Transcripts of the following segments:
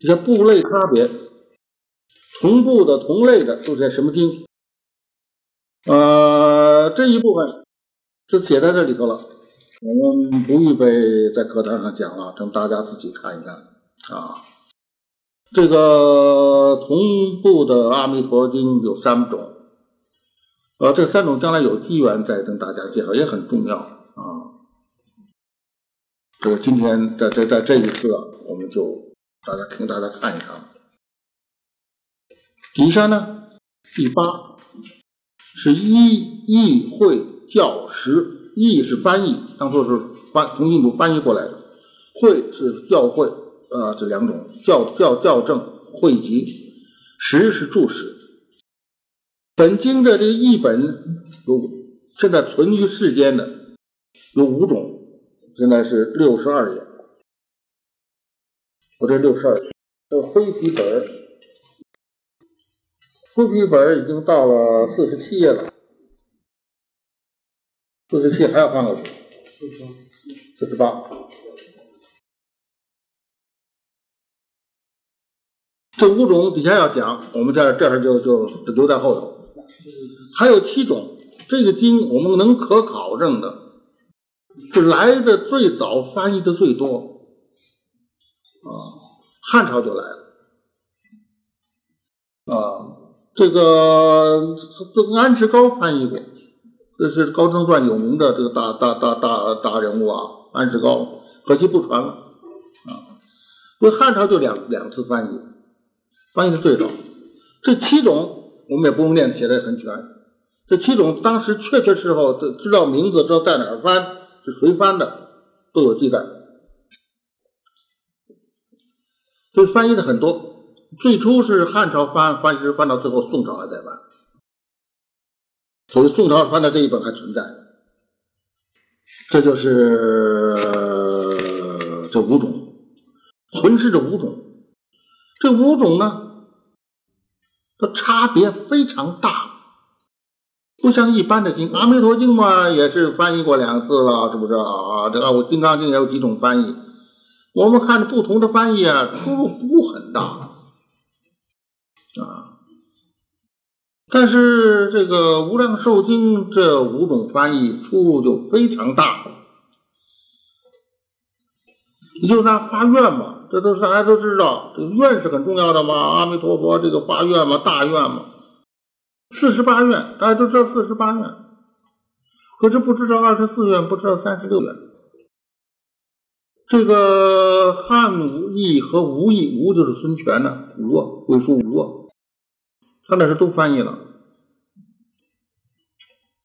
这些部类差别，同部的、同类的都是些什么经？呃，这一部分是写在这里头了，我们不预备在课堂上讲了，等大家自己看一看啊。这个同步的《阿弥陀经》有三种，呃，这三种将来有机缘再跟大家介绍，也很重要啊。这个今天在在在这一次啊，我们就大家听大家看一看。底下呢，第八是一译会教识，译是翻译，当初是翻从印度翻译过来的，会是教会。啊，这两种教教教正汇集，实是注释。本经的这个译本有现在存于世间的有五种，现在是六十二页，我这六十二页，这灰皮本灰皮本已经到了四十七页了，四十七还要翻过去，四十八。这五种底下要讲，我们在这儿就就留在后头。还有七种，这个经我们能可考证的，是来的最早，翻译的最多啊，汉朝就来了啊。这个这个安世高翻译过，这是高僧传有名的这个大大大大大人物啊，安世高，可惜不传了啊。这汉朝就两两次翻译。翻译的最早，这七种我们也不用念，写的很全。这七种当时确切时候知知道名字，知道在哪儿翻，是谁翻的，都有记载。所以翻译的很多。最初是汉朝翻，翻是翻到最后宋朝还在翻。所以宋朝翻的这一本还存在。这就是这五种，存世这五种。这五种呢，它差别非常大，不像一般的经，《阿弥陀经》嘛，也是翻译过两次了，是不是啊？这个我《金刚经》也有几种翻译，我们看不同的翻译啊，出入不很大啊。但是这个《无量寿经》这五种翻译出入就非常大，你就拿发愿嘛。这都是大家都知道，这个愿是很重要的嘛。阿弥陀佛，这个发愿嘛，大愿嘛，四十八愿，大家都知道四十八愿，可是不知道二十四愿，不知道三十六愿。这个汉武义和吴义，吴就是孙权的吴，魏书吴，他那是都翻译了，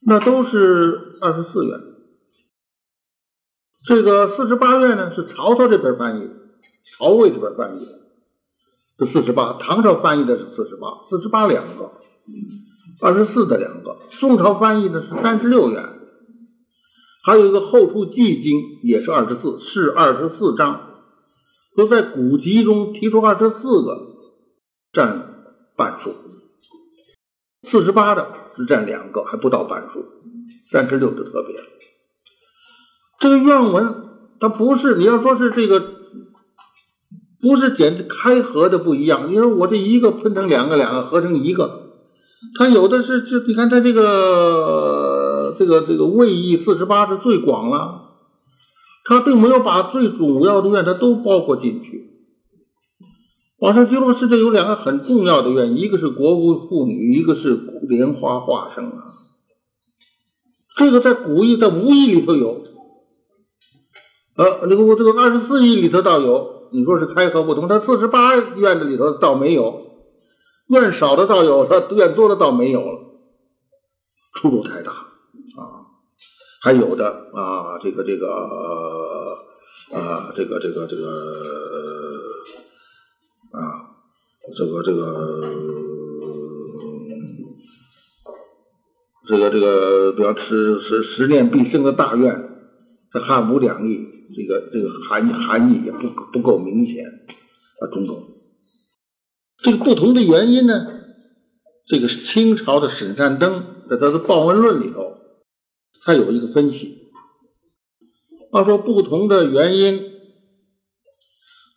那都是二十四愿。这个四十八愿呢，是曹操这边翻译的。曹魏这边翻译的是四十八，唐朝翻译的是四十八，四十八两个，二十四的两个。宋朝翻译的是三十六元，还有一个《后出寂经》也是二十四，是二十四章。都在古籍中提出二十四个，占半数。四十八的只占两个，还不到半数。三十六就特别了。这个愿文它不是，你要说是这个。不是简直开合的不一样，你说我这一个分成两个，两个合成一个，它有的是就你看它这个这个这个位义四十八是最广了，他并没有把最主要的愿它都包括进去。往上记录世界有两个很重要的愿，一个是国无妇女，一个是莲花化生啊。这个在古义在无义里头有，呃，这个我这个二十四义里头倒有。你说是开合不同，他四十八愿的里头倒没有，愿少的倒有，他愿多的倒没有了，出入太大啊！还有的啊，这个这个啊，这个这个这个啊，这个这个这个这个，比方十十十念必生的大愿，这汉武两义。这个这个含含义也不不够明显啊，种种。这个不同的原因呢，这个清朝的沈善登在他的《报恩论》里头，他有一个分析。他说不同的原因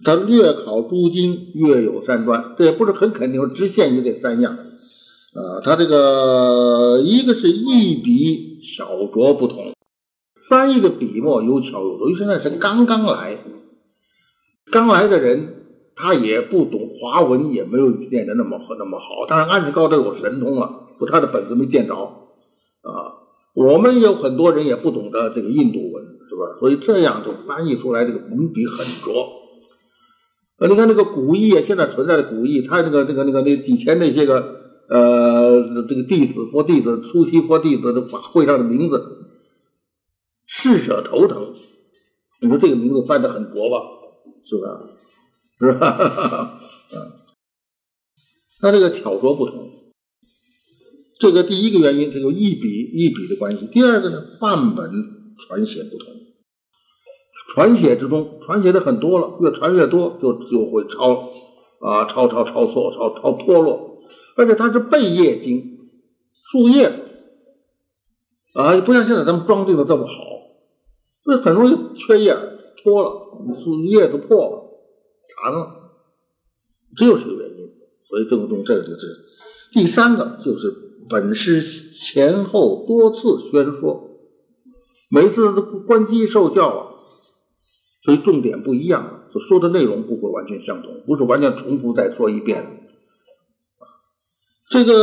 他略考诸经，略有三专，这也不是很肯定，只限于这三样。啊，他这个一个是一笔巧拙不同，翻译的笔墨有巧有拙。因为现在是刚刚来，刚来的人，他也不懂华文，也没有念的那么那么好。当然，安世高都有神通了，不，他的本子没见着啊。我们有很多人也不懂得这个印度文，是吧？所以这样就翻译出来这个文笔很拙。呃，你看那个古意啊，现在存在的古意，他那个那个那个那以前那些个呃这个弟子佛弟子初期佛弟子的法会上的名字，逝者头疼。你说这个名字翻的很拙吧？是不是？是吧？嗯，那这个巧拙不同，这个第一个原因，这个一笔一笔的关系。第二个呢，半本传写不同。传写之中，传写的很多了，越传越多，就就会抄啊，抄抄抄错，抄抄脱落，而且它是背叶经，树叶子啊，不像现在咱们装订的这么好，所以很容易缺叶脱了，树叶子破了，残了，这就是个原因。所以这个东这个就是第三个，就是本师前后多次宣说，每次都关机受教啊。所以重点不一样，所说的内容不会完全相同，不是完全重复再说一遍。这个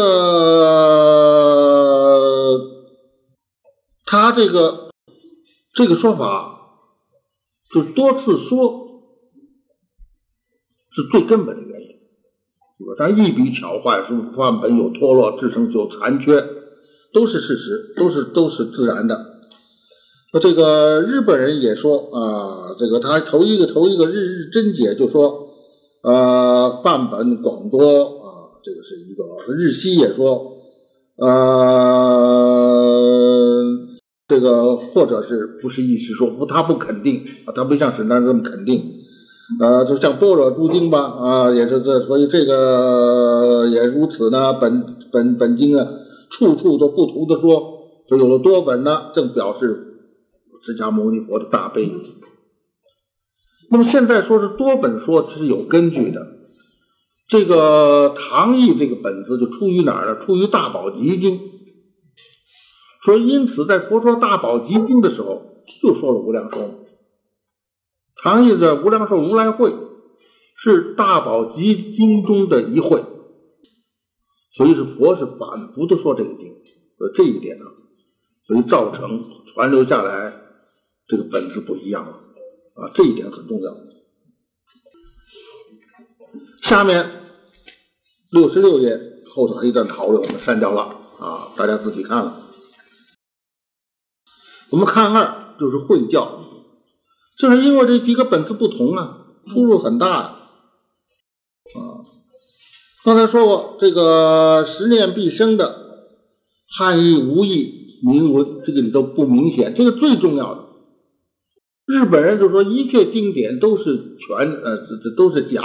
他这个这个说法，就多次说是最根本的原因，但一笔巧坏，是范本有脱落，制成有残缺，都是事实，都是都是自然的。这个日本人也说啊，这个他头一个头一个日日真解就说，呃，范本广多啊，这个是一个日西也说，呃，这个或者是不是意思说不，他不肯定啊，他不像沈丹这么肯定，呃，就像般若诸经吧啊，也是这，所以这个也如此呢，本本本经啊，处处都不同的说，就有了多本呢，正表示。释迦牟尼佛的大悲。那么现在说是多本说其实有根据的。这个唐译这个本子就出于哪儿呢？出于《大宝集经》。说因此在佛说《大宝集经》的时候，就说了无量寿。唐译的无量寿如来会是《大宝集经》中的一会，所以是佛是反复的说这个经。这一点呢，所以造成传流下来。这个本子不一样了啊，这一点很重要。下面六十六页后头还有一段讨论，我们删掉了啊，大家自己看了。我们看二就是会教，就是因为这几个本子不同啊，出入很大啊。刚才说过，这个十念必生的汉译无义铭文，这个里头不明显，这个最重要的。日本人就说一切经典都是全，呃，这这都是假，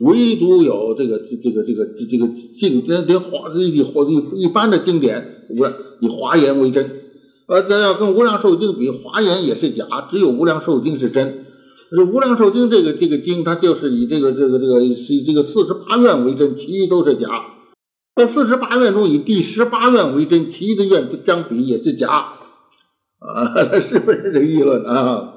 唯独有这个这这个这个这个经典得华以华一一般的经典不是以华严为真，呃，咱要跟无量寿经比，华严也是假，只有无量寿经是真。这无量寿经这个这个经，它就是以这个这个这个是这个四十八愿为真，其余都是假。这四十八愿中，以第十八愿为真，其余的愿相比也是假。啊，是不是这议论啊？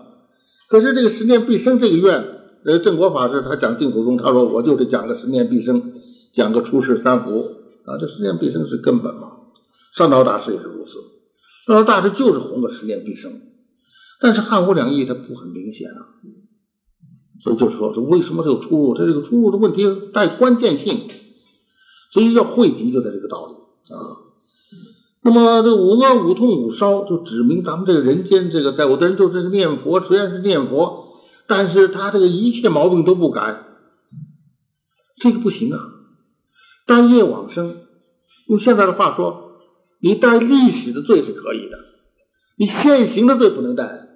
可是这个十念必生这个愿，呃，正果法师他讲净土宗，他说我就是讲个十念必生，讲个出世三福啊，这十念必生是根本嘛。上道大师也是如此，上道大致就是弘个十年必生，但是汉武两义它不很明显啊，所以就是说这为什么这有出入？这这个出入的问题带关键性，所以要汇集就在这个道理啊。那么这五恶五痛五烧就指明咱们这个人间这个在我的人就是个念佛，虽然是念佛，但是他这个一切毛病都不改，这个不行啊！单业往生，用现在的话说，你带历史的罪是可以的，你现行的罪不能带。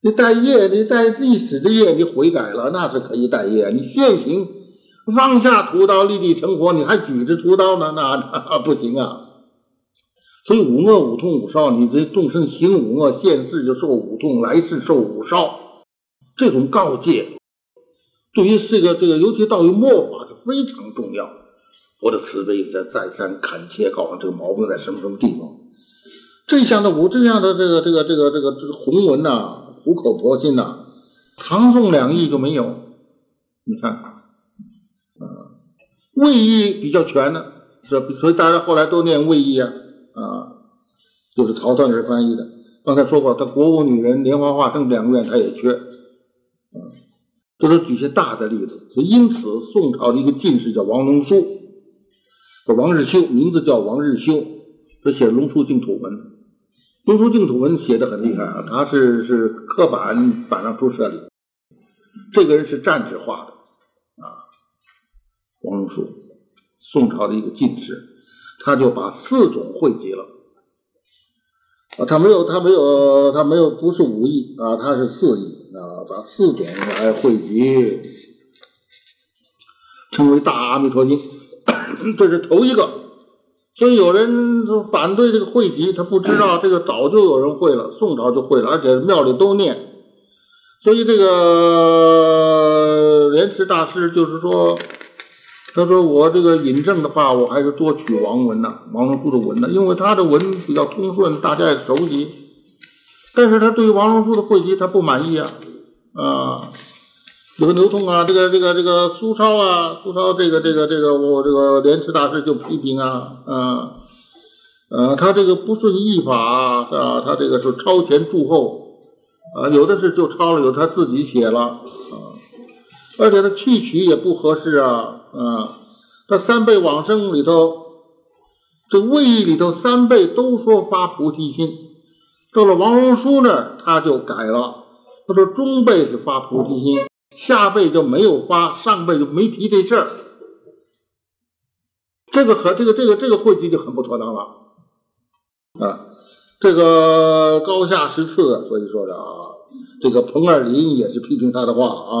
你带业，你带历史的业，你悔改了那是可以带业，你现行。放下屠刀立地成佛，你还举着屠刀呢？那那不行啊！所以五恶五痛五烧，你这众生行五恶，现世就受五痛，来世受五烧。这种告诫，对于这个这个，尤其到于末法是非常重要。佛的慈悲在再三恳切告诉这个毛病在什么什么地方。这样的无这样的这个这个这个这个这个弘文呐，苦口婆心呐，唐宋两义就没有。你看，啊，魏义比较全的，这所以大家后来都念魏义啊，啊，就是曹操那儿翻译的。刚才说过，他国务女人连环画这两个院他也缺，啊，这是举些大的例子。所以因此，宋朝的一个进士叫王龙书，说王日修，名字叫王日修，他写《龙书净土文》，《龙书净土文》写的很厉害啊，他是是刻板板上注释里，这个人是站纸画的啊，王龙书，宋朝的一个进士，他就把四种汇集了。啊，他没有，他没有，他没有，不是五艺啊，他是四艺啊，把四种来汇集，称为《大阿弥陀经》，这是头一个。所以有人反对这个汇集，他不知道这个早就有人会了，宋朝就会了，而且庙里都念。所以这个莲池大师就是说。他说：“我这个引证的话，我还是多取王文呐，王龙书的文呐，因为他的文比较通顺，大家也熟悉。但是他对于王龙书的汇集，他不满意啊，啊，有个牛通啊，这个这个这个苏超啊，苏超这个这个这个我这个莲池大师就批评啊，啊，呃，他这个不顺译法啊？他这个是超前注后啊，有的是就抄了，有他自己写了啊，而且他去取也不合适啊。”啊，他三辈往生里头，这位义里头三辈都说发菩提心，到了王龙书那儿他就改了，他说中辈是发菩提心，下辈就没有发，上辈就没提这事儿，这个和这个这个这个汇集就很不妥当了啊，这个高下十次，所以说的啊，这个彭二林也是批评他的话啊，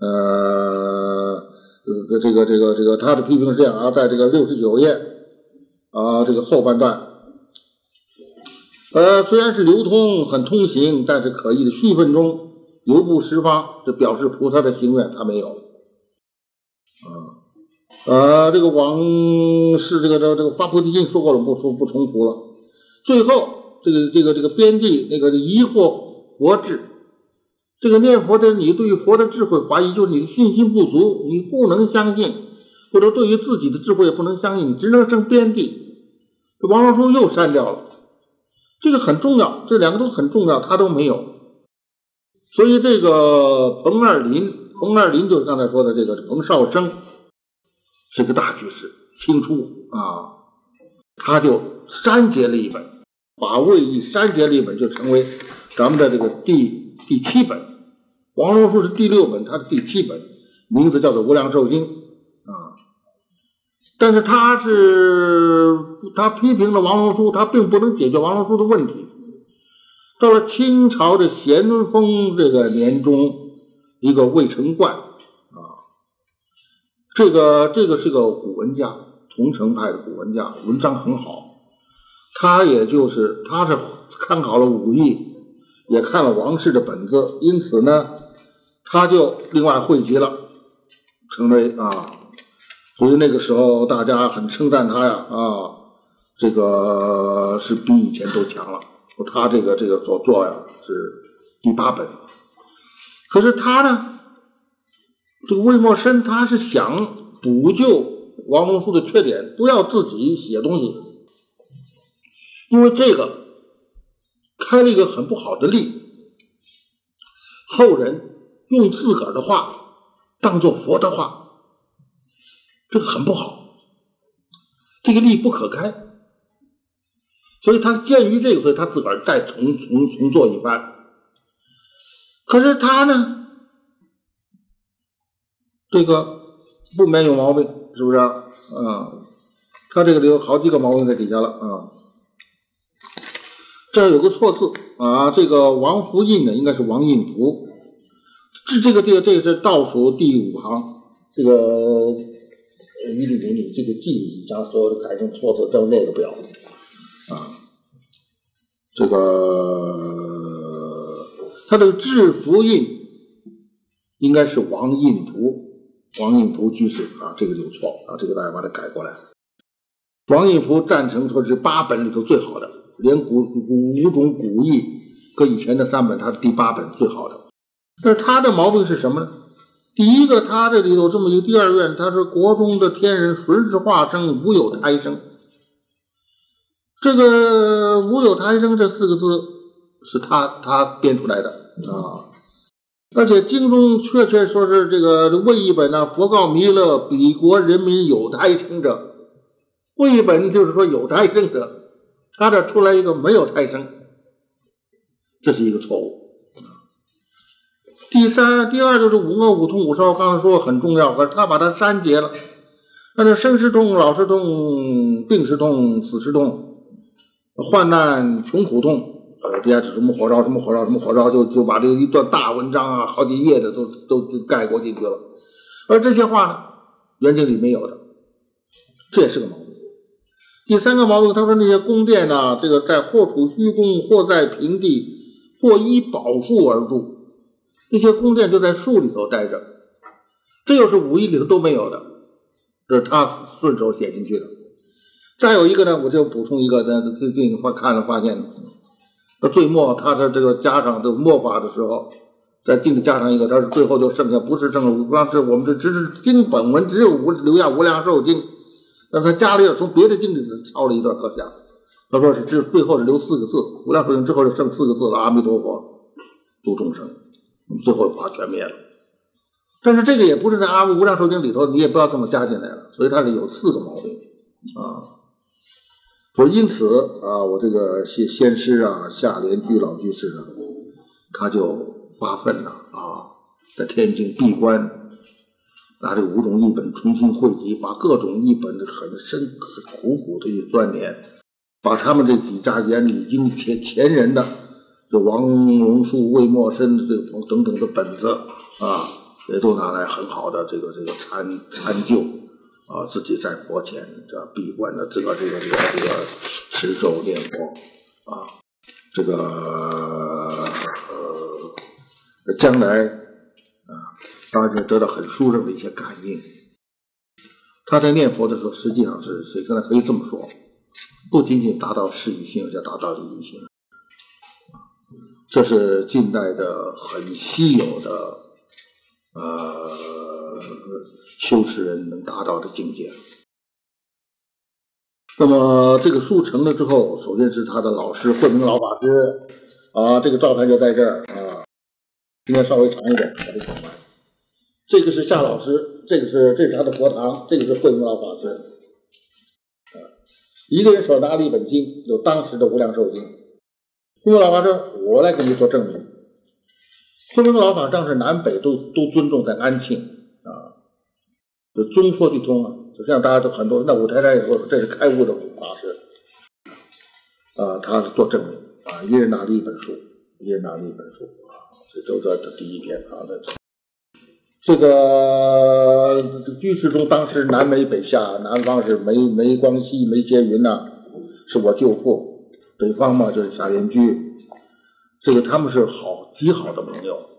呃。这个这个这个，他的批评是这样啊，在这个六十九页啊，这个后半段，呃，虽然是流通很通行，但是可以的续分中游步十方，这表示菩萨的心愿他没有啊，呃，这个王是这个这个这个发菩提心说过了，不说不重复了。最后这个这个这个边地那个疑惑佛智。这个念佛的你对于佛的智慧怀疑，就是你的信心不足，你不能相信，或者对于自己的智慧也不能相信，你只能生边地。这王老书又删掉了，这个很重要，这两个都很重要，他都没有。所以这个彭二林，彭二林就是刚才说的这个彭绍生，是个大居士，清初啊，他就删节了一本，把魏译删节了一本，就成为咱们的这个第第七本。王龙书是第六本，他的第七本，名字叫做《无量寿经》啊。但是他是他批评了王龙书，他并不能解决王龙书的问题。到了清朝的咸丰这个年中，一个魏成冠啊，这个这个是个古文家，桐城派的古文家，文章很好。他也就是他是看好了武艺，也看了王氏的本子，因此呢。他就另外汇集了，成为啊，所以那个时候大家很称赞他呀啊，这个是比以前都强了。他这个这个所作呀是第八本，可是他呢，这个魏墨生他是想补救王龙书的缺点，不要自己写东西，因为这个开了一个很不好的例，后人。用自个儿的话当做佛的话，这个很不好，这个例不可开，所以他鉴于这个，所以他自个儿再重重重做一番。可是他呢，这个不免有毛病，是不是啊？他这个里有好几个毛病在底下了啊。这有个错字啊，这个王福印呢，应该是王印福。这这个这个这个是倒数第五行，这个一律给你这个记忆，将所有的改成错字都那个表啊。这个他这个制服印应该是王印图，王印图居士啊，这个就错啊，这个大家把它改过来。王印图赞成说是八本里头最好的，连古五种古义和以前的三本，他是第八本最好的。但是他的毛病是什么呢？第一个，他这里头这么一个第二愿，他是国中的天人随之化生，无有胎生。这个“无有胎生”这四个字是他他编出来的啊，而且经中确确说是这个魏一本呢，佛告弥勒，彼国人民有胎生者。魏一本就是说有胎生者，他这出来一个没有胎生，这是一个错误。第三、第二就是五恶五痛五烧，刚才说很重要，可是他把它删节了。但是生时痛、老时痛、病时痛、死时痛、患难穷苦痛，呃，底下是什么火烧、什么火烧、什么火烧，就就把这一段大文章啊，好几页的都都都概括进去了。而这些话呢，原经里没有的，这也是个毛病。第三个毛病，他说那些宫殿呢，这个在或处虚宫，或在平地，或依宝树而住。这些宫殿就在树里头待着，这又是武艺里头都没有的，这是他顺手写进去的。再有一个呢，我就补充一个，在最近发看了发现，那最末他的这个加上的末法的时候，在经里加上一个，他是最后就剩下不是剩五光，是我们这只是经本文只有无留下无量寿经，那他加了一个从别的经里头抄了一段课下，他说是这最后是留四个字，无量寿经之后就剩四个字了，阿弥陀佛度众生。最后法全灭了，但是这个也不是在《阿弥无量寿经》里头，你也不要这么加进来了，所以它是有四个毛病啊。说因此啊，我这个先先师啊，下联居老居士呢，他就发愤了啊，在天津闭关，拿这五种译本重新汇集，把各种译本的很深苦苦的去钻研，把他们这几家眼里经前前人的。这王荣树、魏默生的这个等等的本子啊，也都拿来很好的这个这个参参究啊，自己在佛前这闭关的这个这个这个这个持咒念佛啊，这个呃将来啊，当然就得到很殊胜的一些感应。他在念佛的时候，实际上是谁刚才可以这么说，不仅仅达到事宜性，而且达到理义性。这是近代的很稀有的呃修持人能达到的境界。那么这个书成了之后，首先是他的老师慧明老法师啊，这个照片就在这儿啊。今天稍微长一点，把它讲完。这个是夏老师，这个是这是他的佛堂，这个是慧明老法师啊。一个人手拿了一本经，有当时的无量寿经。慧明老法师，我来给你做证明。慧明老法当时南北都都尊重，在安庆，这宗说的通啊。就像大家都很多，那五台山也说，这是开悟的法师啊，他是做证明啊，一人拿了一本书，一人拿了一本书啊，这都这这第一篇啊，这个居士中当时南北北下，南方是梅梅光熹、梅洁云呐，是我舅父。北方嘛，就是夏莲居，这个他们是好极好的朋友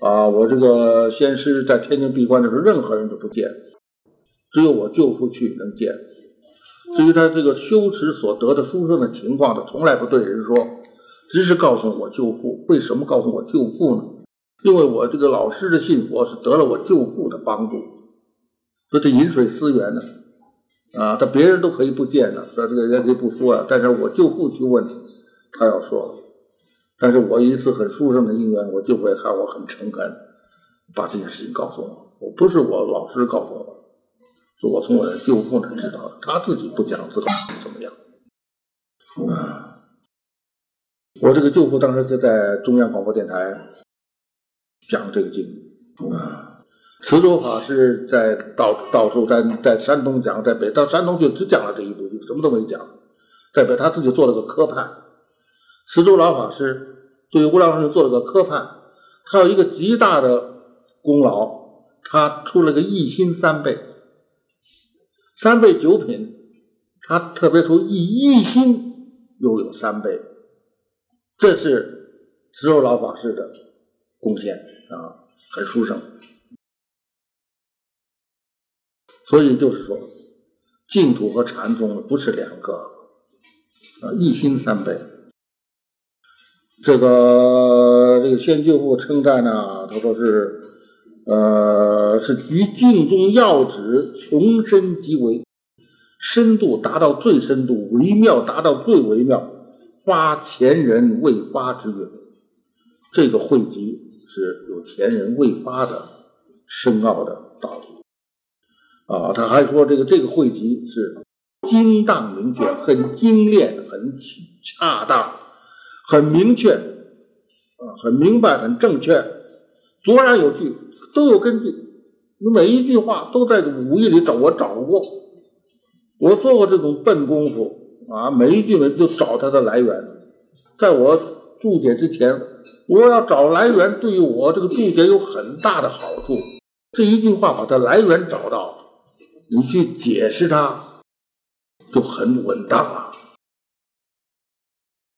啊。我这个先师在天津闭关的时候，任何人都不见，只有我舅父去能见。至于他这个修持所得的殊胜的情况，他从来不对人说，只是告诉我舅父。为什么告诉我舅父呢？因为我这个老师的信佛是得了我舅父的帮助，所以这饮水思源呢。啊，他别人都可以不见的，说这个人可以不说啊，但是我舅父去问，他要说了。但是我一次很殊胜的因缘，我舅父也看我很诚恳，把这件事情告诉我。我不是我老师告诉我，是我从我的舅父那知道的，他自己不讲自个怎么样。啊，我这个舅父当时就在中央广播电台讲这个经啊。慈州法师在到到处在在山东讲，在北到山东就只讲了这一部经，什么都没讲。在北他自己做了个科判。慈州老法师对无量寿经做了个科判，他有一个极大的功劳，他出了个一心三倍，三倍九品，他特别出一一心又有三倍，这是慈州老法师的贡献啊，很殊胜。所以就是说，净土和禅宗不是两个啊，一心三倍。这个这个先舅父称赞呢，他说是呃是于净宗要旨穷深极为，深度达到最深度，微妙达到最微妙，发前人未发之愿。这个汇集是有前人未发的深奥的道理。啊，他还说这个这个汇集是精当明确，很精炼，很恰当，很明确，啊，很明白，很正确，卓然有据，都有根据。你每一句话都在武艺里找，我找过，我做过这种笨功夫啊，每一句每都找它的来源。在我注解之前，我要找来源，对于我这个注解有很大的好处。这一句话把它来源找到。你去解释它就很稳当了，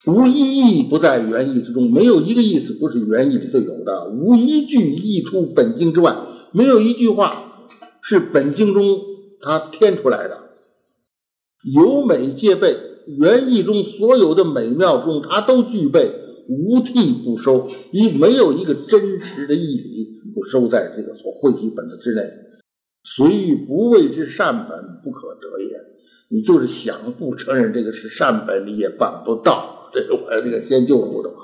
无一义不在原意之中，没有一个意思不是原意里头有的，无一句溢出本经之外，没有一句话是本经中它添出来的，有美皆备，原意中所有的美妙中它都具备，无替不收，一没有一个真实的义理不收在这个所汇集本子之内。随欲不为之善本，不可得也。你就是想不承认这个是善本，你也办不到。这是我这个先救父的嘛。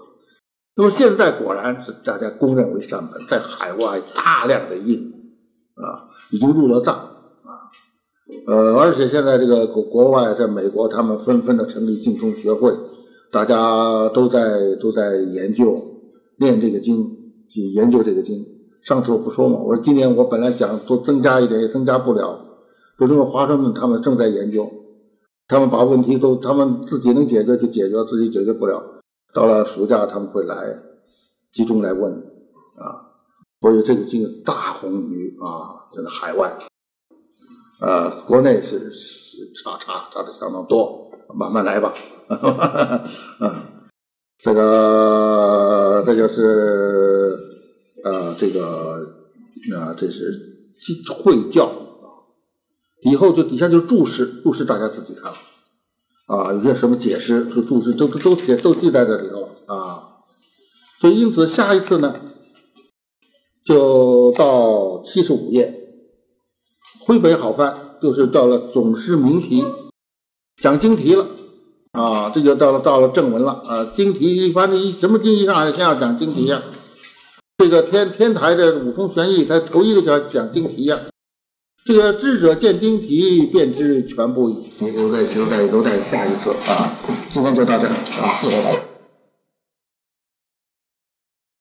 那么现在果然是大家公认为善本，在海外大量的印啊，已经入了藏啊。呃，而且现在这个国国外，在美国，他们纷纷的成立净宗学会，大家都在都在研究念这个经，去研究这个经。上次我不说嘛，我说今年我本来想多增加一点，也增加不了。就这个华盛顿他们正在研究，他们把问题都他们自己能解决就解决，自己解决不了，到了暑假他们会来集中来问啊。所以这个经大红于啊，这个海外，呃，国内是是差差差的相当多，慢慢来吧。嗯，这个这就是。呃，这个啊，这是会教，以后就底下就注释，注释大家自己看了啊，有些什么解释，就注释都都都写都记在这里头了啊。所以因此下一次呢，就到七十五页，徽北好翻，就是到了总师名题讲经题了啊，这就到了到了正文了啊，经题反正一什么经一上先要讲经题呀。这个天天台的五通玄义，他头一个讲讲经题呀。这个智者见钉题，便知全部。你留在留在留在下一次啊，今天就到这儿啊，谢谢大家。